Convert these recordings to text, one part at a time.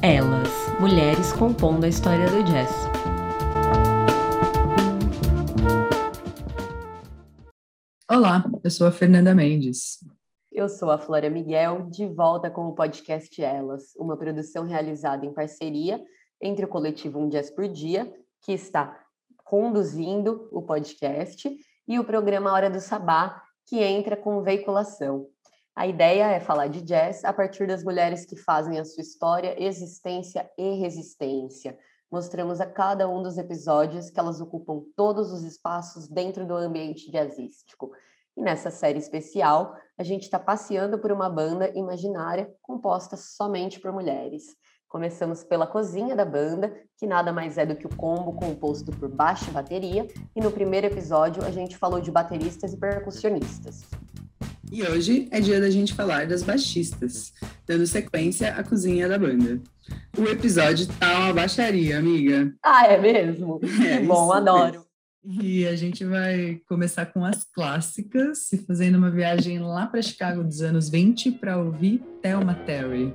Elas, mulheres compondo a história do jazz. Olá, eu sou a Fernanda Mendes. Eu sou a Flora Miguel, de volta com o podcast Elas, uma produção realizada em parceria entre o coletivo Um Jazz por Dia, que está conduzindo o podcast, e o programa Hora do Sabá, que entra com veiculação. A ideia é falar de jazz a partir das mulheres que fazem a sua história, existência e resistência. Mostramos a cada um dos episódios que elas ocupam todos os espaços dentro do ambiente jazzístico. E nessa série especial, a gente está passeando por uma banda imaginária composta somente por mulheres. Começamos pela cozinha da banda, que nada mais é do que o combo composto por baixo e bateria, e no primeiro episódio a gente falou de bateristas e percussionistas. E hoje é dia da gente falar das baixistas, dando sequência à cozinha da banda. O episódio tá uma baixaria, amiga. Ah, é mesmo? É, Bom, adoro. Mesmo. E a gente vai começar com as clássicas e fazendo uma viagem lá para Chicago dos anos 20 para ouvir Thelma Terry.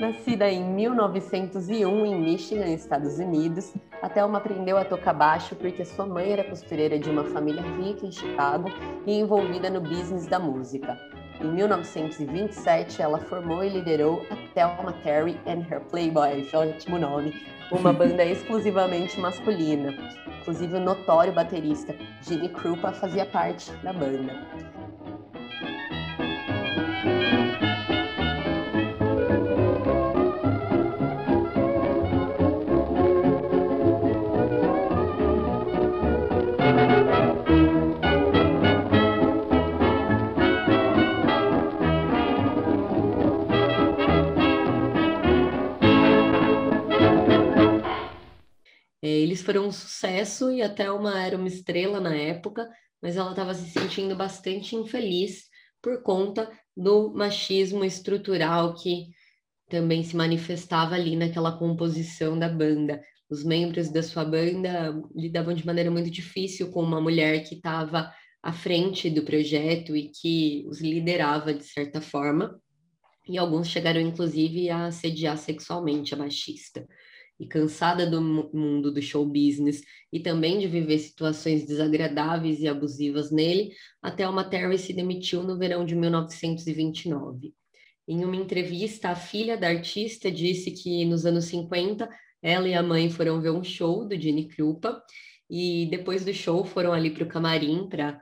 Nascida em 1901 em Michigan, Estados Unidos, a Thelma aprendeu a tocar baixo porque sua mãe era costureira de uma família rica em Chicago e envolvida no business da música. Em 1927, ela formou e liderou a Thelma Terry and Her Playboys, ótimo nome, uma banda exclusivamente masculina. Inclusive, o notório baterista Jimmy Krupa fazia parte da banda. Eles foram um sucesso e até uma era uma estrela na época, mas ela estava se sentindo bastante infeliz por conta do machismo estrutural que também se manifestava ali naquela composição da banda. Os membros da sua banda lidavam de maneira muito difícil com uma mulher que estava à frente do projeto e que os liderava de certa forma. E alguns chegaram, inclusive, a assediar sexualmente a baixista e cansada do mundo do show business e também de viver situações desagradáveis e abusivas nele, a Thelma Terry se demitiu no verão de 1929. Em uma entrevista, a filha da artista disse que nos anos 50 ela e a mãe foram ver um show do Gene Krupa e depois do show foram ali para o camarim para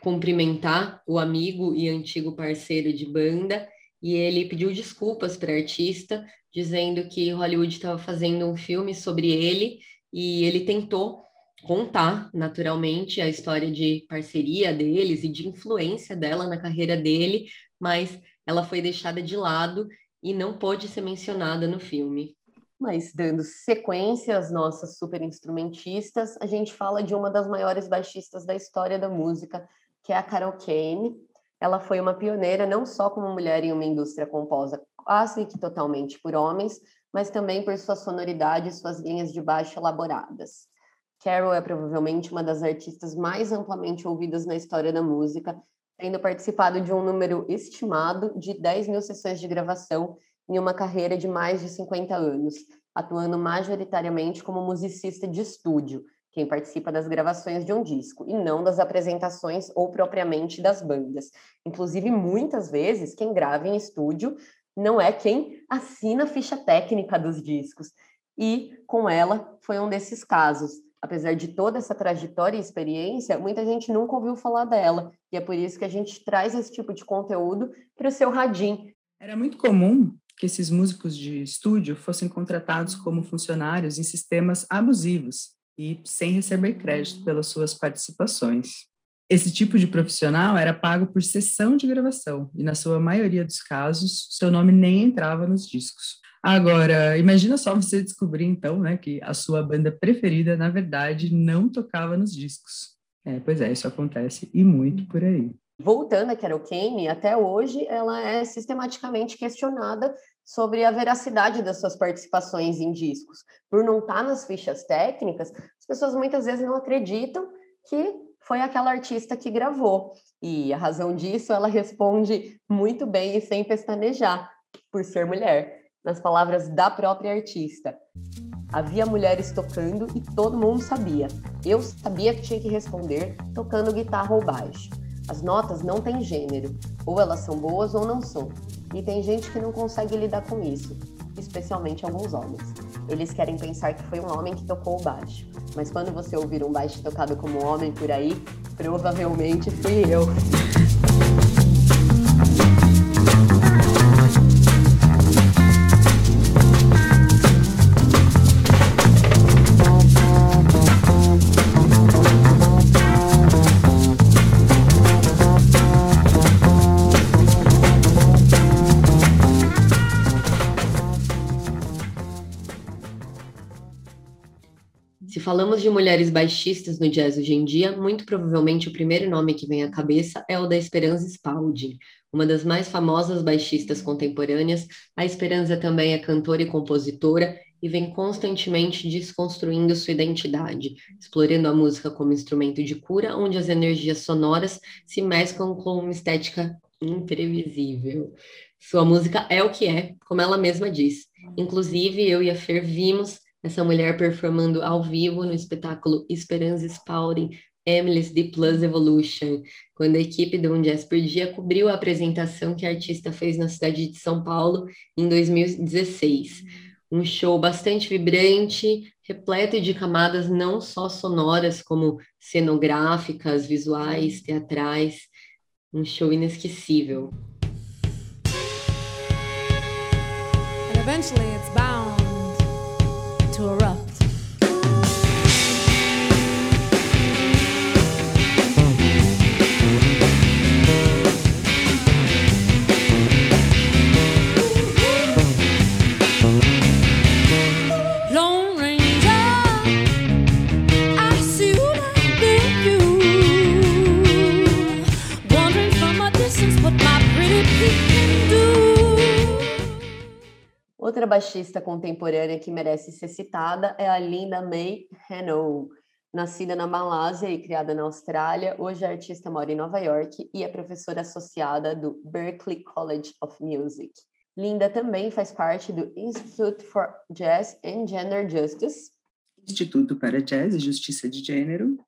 cumprimentar o amigo e antigo parceiro de banda e ele pediu desculpas para a artista, dizendo que Hollywood estava fazendo um filme sobre ele e ele tentou contar naturalmente a história de parceria deles e de influência dela na carreira dele, mas ela foi deixada de lado e não pôde ser mencionada no filme. Mas dando sequência às nossas super instrumentistas, a gente fala de uma das maiores baixistas da história da música, que é a Carol Kane, ela foi uma pioneira não só como mulher em uma indústria composta quase que totalmente por homens, mas também por sua sonoridade e suas linhas de baixo elaboradas. Carol é provavelmente uma das artistas mais amplamente ouvidas na história da música, tendo participado de um número estimado de 10 mil sessões de gravação em uma carreira de mais de 50 anos, atuando majoritariamente como musicista de estúdio, quem participa das gravações de um disco, e não das apresentações ou propriamente das bandas. Inclusive, muitas vezes, quem grava em estúdio não é quem assina a ficha técnica dos discos. E com ela foi um desses casos. Apesar de toda essa trajetória e experiência, muita gente nunca ouviu falar dela. E é por isso que a gente traz esse tipo de conteúdo para o seu radinho. Era muito comum que esses músicos de estúdio fossem contratados como funcionários em sistemas abusivos, e sem receber crédito pelas suas participações. Esse tipo de profissional era pago por sessão de gravação e, na sua maioria dos casos, seu nome nem entrava nos discos. Agora, imagina só você descobrir, então, né, que a sua banda preferida, na verdade, não tocava nos discos. É, pois é, isso acontece e muito por aí. Voltando a Carol Kane, até hoje ela é sistematicamente questionada sobre a veracidade das suas participações em discos. Por não estar nas fichas técnicas, as pessoas muitas vezes não acreditam que foi aquela artista que gravou. E a razão disso, ela responde muito bem e sem pestanejar, por ser mulher. nas palavras da própria artista. Havia mulheres tocando e todo mundo sabia. Eu sabia que tinha que responder tocando guitarra ou baixo. As notas não têm gênero, ou elas são boas ou não são. E tem gente que não consegue lidar com isso, especialmente alguns homens. Eles querem pensar que foi um homem que tocou o baixo, mas quando você ouvir um baixo tocado como homem por aí, provavelmente fui eu. Falamos de mulheres baixistas no jazz hoje em dia, muito provavelmente o primeiro nome que vem à cabeça é o da Esperança Spalding, uma das mais famosas baixistas contemporâneas. A Esperança também é cantora e compositora e vem constantemente desconstruindo sua identidade, explorando a música como instrumento de cura, onde as energias sonoras se mesclam com uma estética imprevisível. Sua música é o que é, como ela mesma diz. Inclusive, eu e a Fer vimos essa mulher performando ao vivo no espetáculo Esperança Spalding Emily's The Plus Evolution, quando a equipe do Um Jazz por Dia cobriu a apresentação que a artista fez na cidade de São Paulo em 2016. Um show bastante vibrante, repleto de camadas não só sonoras, como cenográficas, visuais, teatrais. Um show inesquecível. And eventually it's bound to a rough Outra baixista contemporânea que merece ser citada é a Linda May Hanow. Nascida na Malásia e criada na Austrália, hoje a artista mora em Nova York e é professora associada do Berklee College of Music. Linda também faz parte do Institute for Jazz and Gender Justice, Instituto para Jazz e Justiça de Gênero,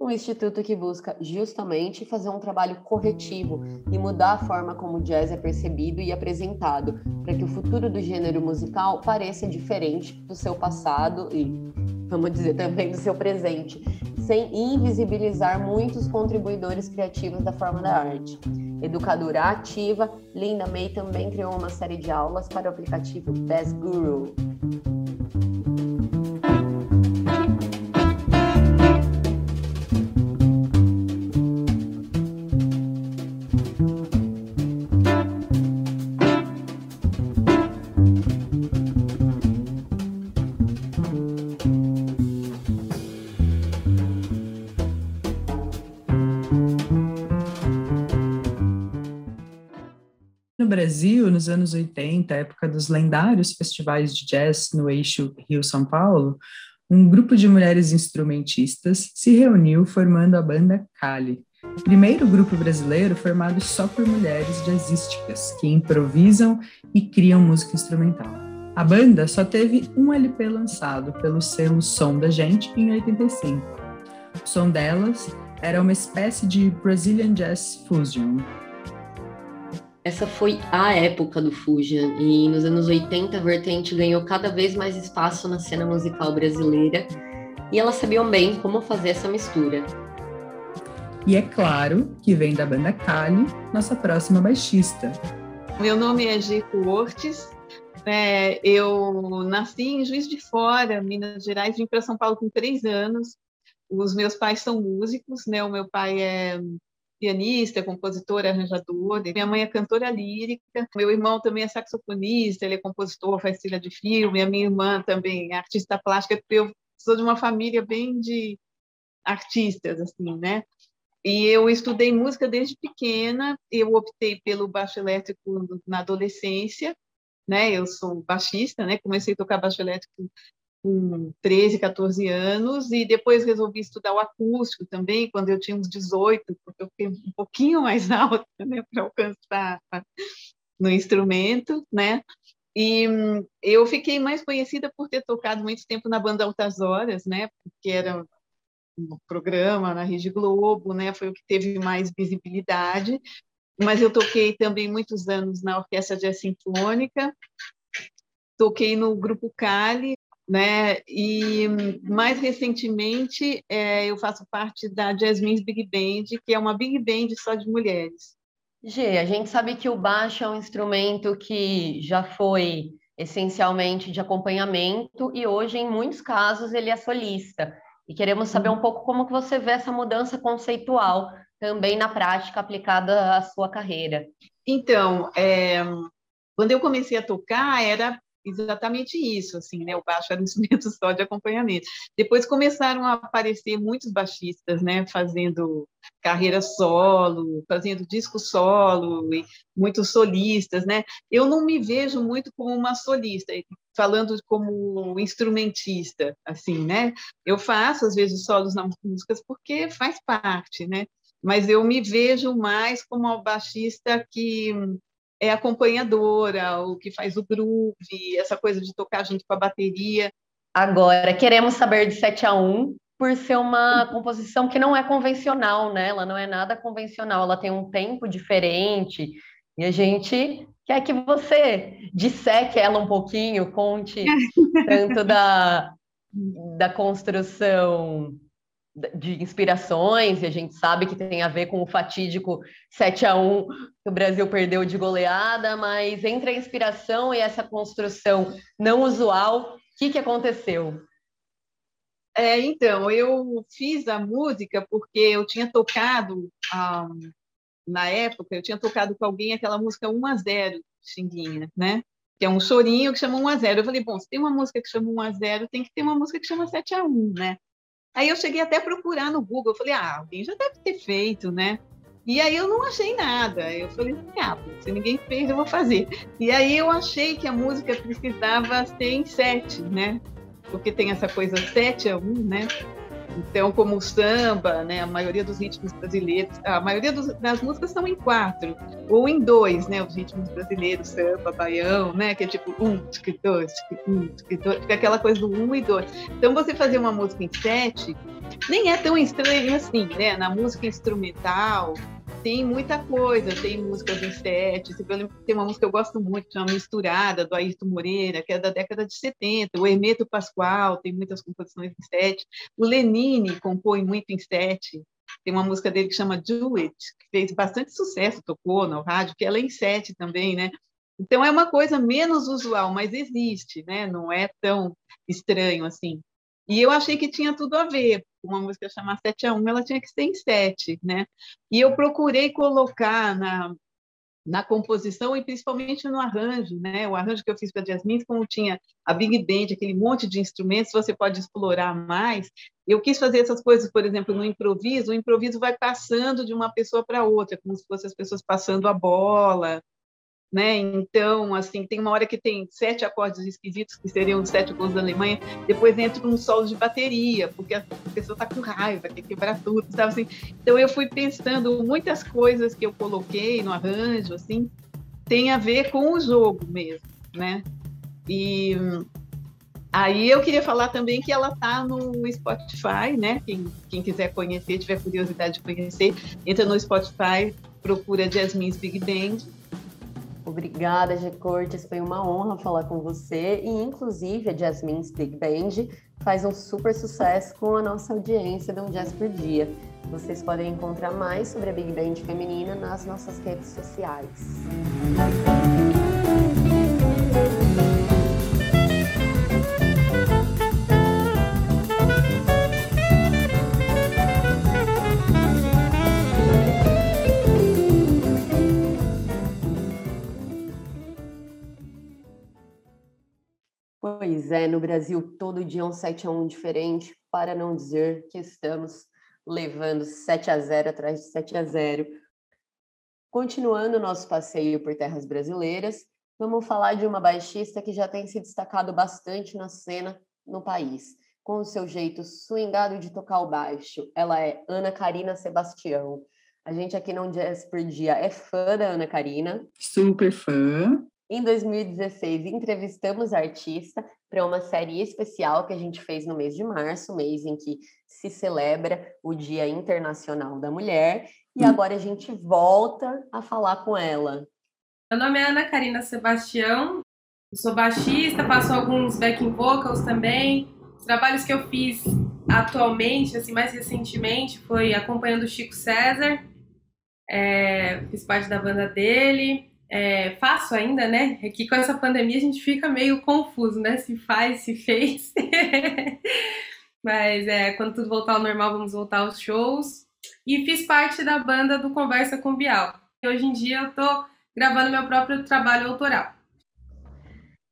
um instituto que busca justamente fazer um trabalho corretivo e mudar a forma como o jazz é percebido e apresentado, para que o futuro do gênero musical pareça diferente do seu passado e, vamos dizer, também do seu presente, sem invisibilizar muitos contribuidores criativos da forma da arte. Educadora ativa, Linda May também criou uma série de aulas para o aplicativo Best Guru. Brasil, nos anos 80, época dos lendários festivais de jazz no eixo Rio-São Paulo, um grupo de mulheres instrumentistas se reuniu formando a banda Cali, primeiro grupo brasileiro formado só por mulheres jazzísticas que improvisam e criam música instrumental. A banda só teve um LP lançado pelo selo Som da Gente em 85. O som delas era uma espécie de Brazilian Jazz Fusion, essa foi a época do Fujian, e nos anos 80 a vertente ganhou cada vez mais espaço na cena musical brasileira, e elas sabiam bem como fazer essa mistura. E é claro que vem da banda Cali, nossa próxima baixista. Meu nome é Gico Ortiz, é, eu nasci em Juiz de Fora, Minas Gerais, vim para São Paulo com três anos. Os meus pais são músicos, né? O meu pai é pianista, compositor, arranjador. Minha mãe é cantora lírica. Meu irmão também é saxofonista, ele é compositor, faz trilha de filme. A minha irmã também é artista plástica. Eu sou de uma família bem de artistas, assim, né? E eu estudei música desde pequena. Eu optei pelo baixo elétrico na adolescência, né? Eu sou baixista, né? Comecei a tocar baixo elétrico com 13, 14 anos, e depois resolvi estudar o acústico também, quando eu tinha uns 18, porque eu fiquei um pouquinho mais alta, né, para alcançar no instrumento, né? E hum, eu fiquei mais conhecida por ter tocado muito tempo na banda Altas Horas, né? Porque era um programa na Rede Globo, né? Foi o que teve mais visibilidade. Mas eu toquei também muitos anos na Orquestra Jazz Sinfônica, toquei no Grupo Cali, né? E mais recentemente é, eu faço parte da Jasmine's Big Band, que é uma big band só de mulheres. Gê, a gente sabe que o baixo é um instrumento que já foi essencialmente de acompanhamento e hoje, em muitos casos, ele é solista. E queremos saber um pouco como que você vê essa mudança conceitual também na prática aplicada à sua carreira. Então, é, quando eu comecei a tocar, era exatamente isso, assim, né? O baixo era um instrumento só de acompanhamento. Depois começaram a aparecer muitos baixistas, né? Fazendo carreira solo, fazendo disco solo, e muitos solistas, né? Eu não me vejo muito como uma solista, falando como instrumentista, assim, né? Eu faço às vezes solos nas músicas porque faz parte, né? Mas eu me vejo mais como uma baixista que é acompanhadora, o que faz o groove, essa coisa de tocar junto com a bateria. Agora, queremos saber de 7 a 1 por ser uma composição que não é convencional, né? Ela não é nada convencional, ela tem um tempo diferente. E a gente quer que você disseque ela um pouquinho, conte tanto da, da construção de inspirações, e a gente sabe que tem a ver com o fatídico 7 a 1 que o Brasil perdeu de goleada, mas entre a inspiração e essa construção não usual, o que, que aconteceu? É, então, eu fiz a música porque eu tinha tocado, um, na época, eu tinha tocado com alguém aquela música 1 a 0 Xinguinha, né? Que é um chorinho que chama 1 a 0 Eu falei, bom, se tem uma música que chama 1 a 0 tem que ter uma música que chama 7 a 1 né? Aí eu cheguei até a procurar no Google, eu falei, ah, alguém já deve ter feito, né? E aí eu não achei nada. Eu falei, ah, se ninguém fez, eu vou fazer. E aí eu achei que a música precisava ser em sete, né? Porque tem essa coisa sete a um, né? Então, como o samba, né, a maioria dos ritmos brasileiros, a maioria dos, das músicas são em quatro, ou em dois, né, os ritmos brasileiros, samba, baião, né, que é tipo um, dois, um, dois, fica aquela coisa do um e dois. Então, você fazer uma música em sete nem é tão estranho assim, né, na música instrumental, tem muita coisa, tem músicas em sete, tem uma música que eu gosto muito, chama Misturada, do Ayrton Moreira, que é da década de 70, o Hermeto Pascoal tem muitas composições em sete, o Lenine compõe muito em sete, tem uma música dele que chama Do It, que fez bastante sucesso, tocou no rádio, que ela é em sete também, né? Então é uma coisa menos usual, mas existe, né? Não é tão estranho assim. E eu achei que tinha tudo a ver. Uma música chamada 7 a 1, ela tinha que ser em 7, né? E eu procurei colocar na, na composição e principalmente no arranjo, né? O arranjo que eu fiz para Jasmine, como tinha a Big Band, aquele monte de instrumentos, você pode explorar mais. Eu quis fazer essas coisas, por exemplo, no improviso. O improviso vai passando de uma pessoa para outra, como se fossem as pessoas passando a bola, né? Então, assim, tem uma hora que tem sete acordes esquisitos, que seriam os sete gols da Alemanha, depois entra um solo de bateria, porque a pessoa está com raiva, quer quebrar tudo, sabe assim? Então, eu fui pensando muitas coisas que eu coloquei no arranjo, assim, tem a ver com o jogo mesmo, né? E aí eu queria falar também que ela está no Spotify, né? Quem, quem quiser conhecer, tiver curiosidade de conhecer, entra no Spotify, procura Jasmine's Big Band, Obrigada, G. Cortes. Foi uma honra falar com você. E, inclusive, a Jasmine's Big Band faz um super sucesso com a nossa audiência do Um Jazz por Dia. Vocês podem encontrar mais sobre a Big Band feminina nas nossas redes sociais. Pois é, no Brasil todo dia é um 7 a 1 diferente, para não dizer que estamos levando 7 a 0 atrás de 7 a 0. Continuando nosso passeio por terras brasileiras, vamos falar de uma baixista que já tem se destacado bastante na cena no país, com o seu jeito swingado de tocar o baixo. Ela é Ana Karina Sebastião. A gente aqui no Jazz por Dia é fã da Ana Karina. Super fã. Em 2016, entrevistamos a artista para uma série especial que a gente fez no mês de março, mês em que se celebra o Dia Internacional da Mulher, e hum. agora a gente volta a falar com ela. Meu nome é Ana Karina Sebastião, eu sou baixista, faço alguns backing vocals também. Os trabalhos que eu fiz atualmente, assim, mais recentemente, foi acompanhando o Chico César, é, fiz parte da banda dele, é, faço ainda, né? É que com essa pandemia a gente fica meio confuso, né? Se faz, se fez. Mas é, quando tudo voltar ao normal, vamos voltar aos shows. E fiz parte da banda do Conversa com Bial. E hoje em dia eu tô gravando meu próprio trabalho autoral.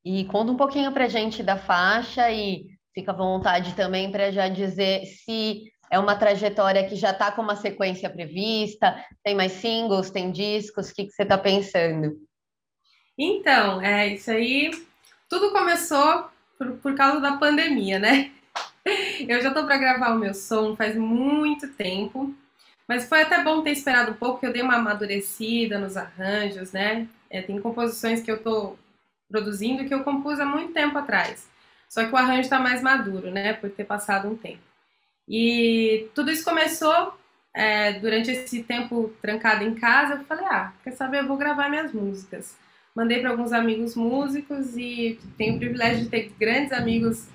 E conta um pouquinho pra gente da faixa e fica à vontade também para já dizer se é uma trajetória que já está com uma sequência prevista, tem mais singles, tem discos, o que, que você está pensando? Então, é isso aí. Tudo começou por, por causa da pandemia, né? Eu já estou para gravar o meu som faz muito tempo, mas foi até bom ter esperado um pouco, porque eu dei uma amadurecida nos arranjos, né? É, tem composições que eu estou produzindo que eu compus há muito tempo atrás. Só que o arranjo está mais maduro, né? Por ter passado um tempo. E tudo isso começou é, durante esse tempo trancado em casa. Eu falei, ah, quer saber? Eu vou gravar minhas músicas. Mandei para alguns amigos músicos e tenho o privilégio de ter grandes amigos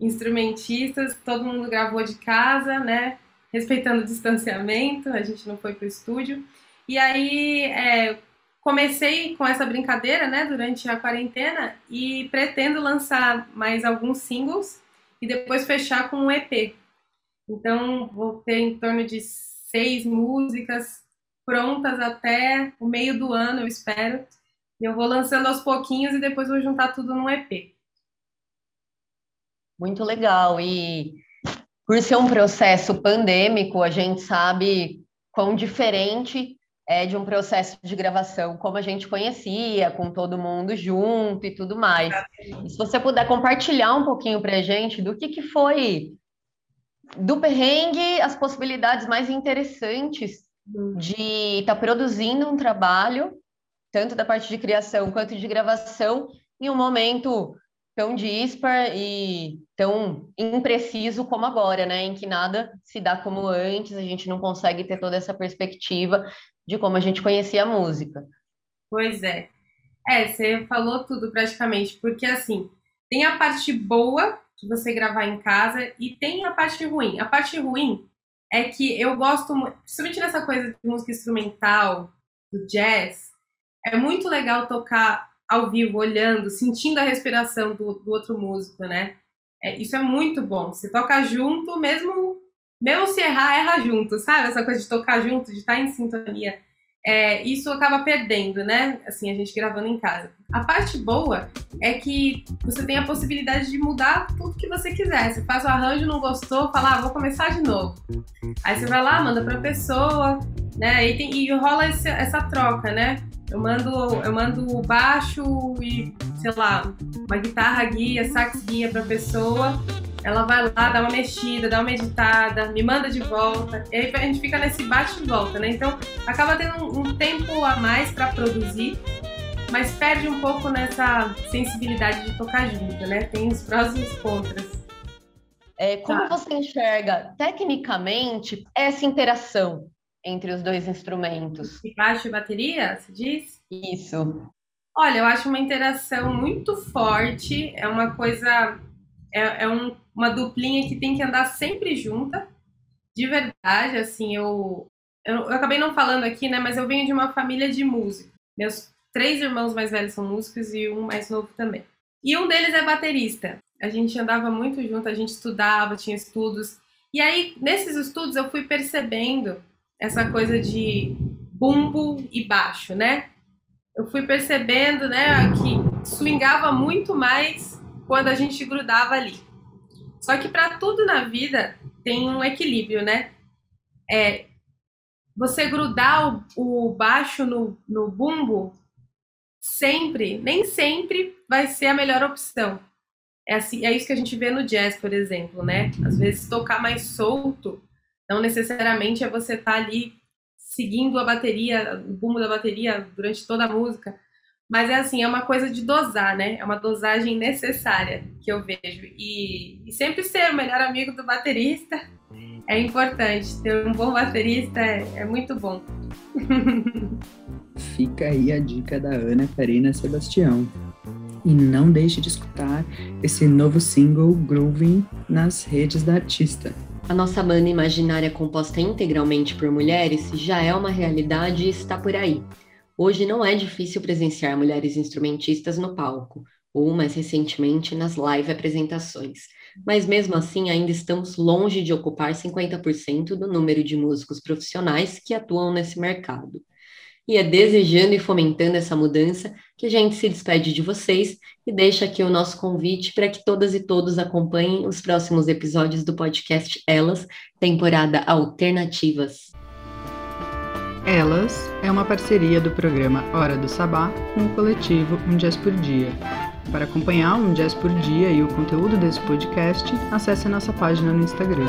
instrumentistas. Todo mundo gravou de casa, né? Respeitando o distanciamento, a gente não foi para o estúdio. E aí é, comecei com essa brincadeira, né, durante a quarentena e pretendo lançar mais alguns singles e depois fechar com um EP. Então, vou ter em torno de seis músicas prontas até o meio do ano, eu espero. E eu vou lançando aos pouquinhos e depois vou juntar tudo num EP. Muito legal. E por ser um processo pandêmico, a gente sabe quão diferente é de um processo de gravação como a gente conhecia, com todo mundo junto e tudo mais. E se você puder compartilhar um pouquinho para a gente do que, que foi do perrengue as possibilidades mais interessantes uhum. de estar tá produzindo um trabalho, tanto da parte de criação quanto de gravação, em um momento tão dispar e tão impreciso como agora, né? Em que nada se dá como antes, a gente não consegue ter toda essa perspectiva de como a gente conhecia a música. Pois é. É, você falou tudo praticamente, porque assim, tem a parte boa de você gravar em casa e tem a parte ruim. A parte ruim é que eu gosto, principalmente nessa coisa de música instrumental, do jazz, é muito legal tocar ao vivo, olhando, sentindo a respiração do, do outro músico, né? É, isso é muito bom. Você toca junto, mesmo, mesmo se errar, erra junto, sabe? Essa coisa de tocar junto, de estar em sintonia é, isso acaba perdendo, né? Assim, a gente gravando em casa. A parte boa é que você tem a possibilidade de mudar tudo que você quiser. Você faz o arranjo, não gostou, fala, ah, vou começar de novo. Aí você vai lá, manda pra pessoa, né? E, tem, e rola esse, essa troca, né? Eu mando, eu mando baixo e, sei lá, uma guitarra guia, sax guia pra pessoa ela vai lá, dá uma mexida, dá uma editada, me manda de volta, e aí a gente fica nesse bate e volta, né? Então acaba tendo um, um tempo a mais para produzir, mas perde um pouco nessa sensibilidade de tocar junto, né? Tem os prós e os contras. É, como tá. você enxerga tecnicamente essa interação entre os dois instrumentos? E baixo e bateria, se diz? Isso. Olha, eu acho uma interação muito forte, é uma coisa é, é um, uma duplinha que tem que andar sempre junta. De verdade, assim, eu, eu, eu acabei não falando aqui, né? Mas eu venho de uma família de músicos. Meus três irmãos mais velhos são músicos e um mais novo também. E um deles é baterista. A gente andava muito junto, a gente estudava, tinha estudos. E aí, nesses estudos, eu fui percebendo essa coisa de bumbo e baixo, né? Eu fui percebendo, né, que swingava muito mais quando a gente grudava ali. Só que para tudo na vida tem um equilíbrio, né? É, você grudar o, o baixo no, no bumbo sempre, nem sempre vai ser a melhor opção. É, assim, é isso que a gente vê no jazz, por exemplo, né? Às vezes tocar mais solto, não necessariamente é você estar tá ali seguindo a bateria, o bumbo da bateria durante toda a música. Mas é assim, é uma coisa de dosar, né? É uma dosagem necessária que eu vejo. E, e sempre ser o melhor amigo do baterista é importante. Ter um bom baterista é, é muito bom. Fica aí a dica da Ana Karina Sebastião. E não deixe de escutar esse novo single Grooving nas redes da artista. A nossa banda imaginária composta integralmente por mulheres já é uma realidade e está por aí. Hoje não é difícil presenciar mulheres instrumentistas no palco, ou mais recentemente nas live apresentações. Mas mesmo assim, ainda estamos longe de ocupar 50% do número de músicos profissionais que atuam nesse mercado. E é desejando e fomentando essa mudança que a gente se despede de vocês e deixa aqui o nosso convite para que todas e todos acompanhem os próximos episódios do podcast Elas, temporada Alternativas. Elas é uma parceria do programa Hora do Sabá com o coletivo Um Jazz por Dia. Para acompanhar Um Jazz por Dia e o conteúdo desse podcast, acesse nossa página no Instagram.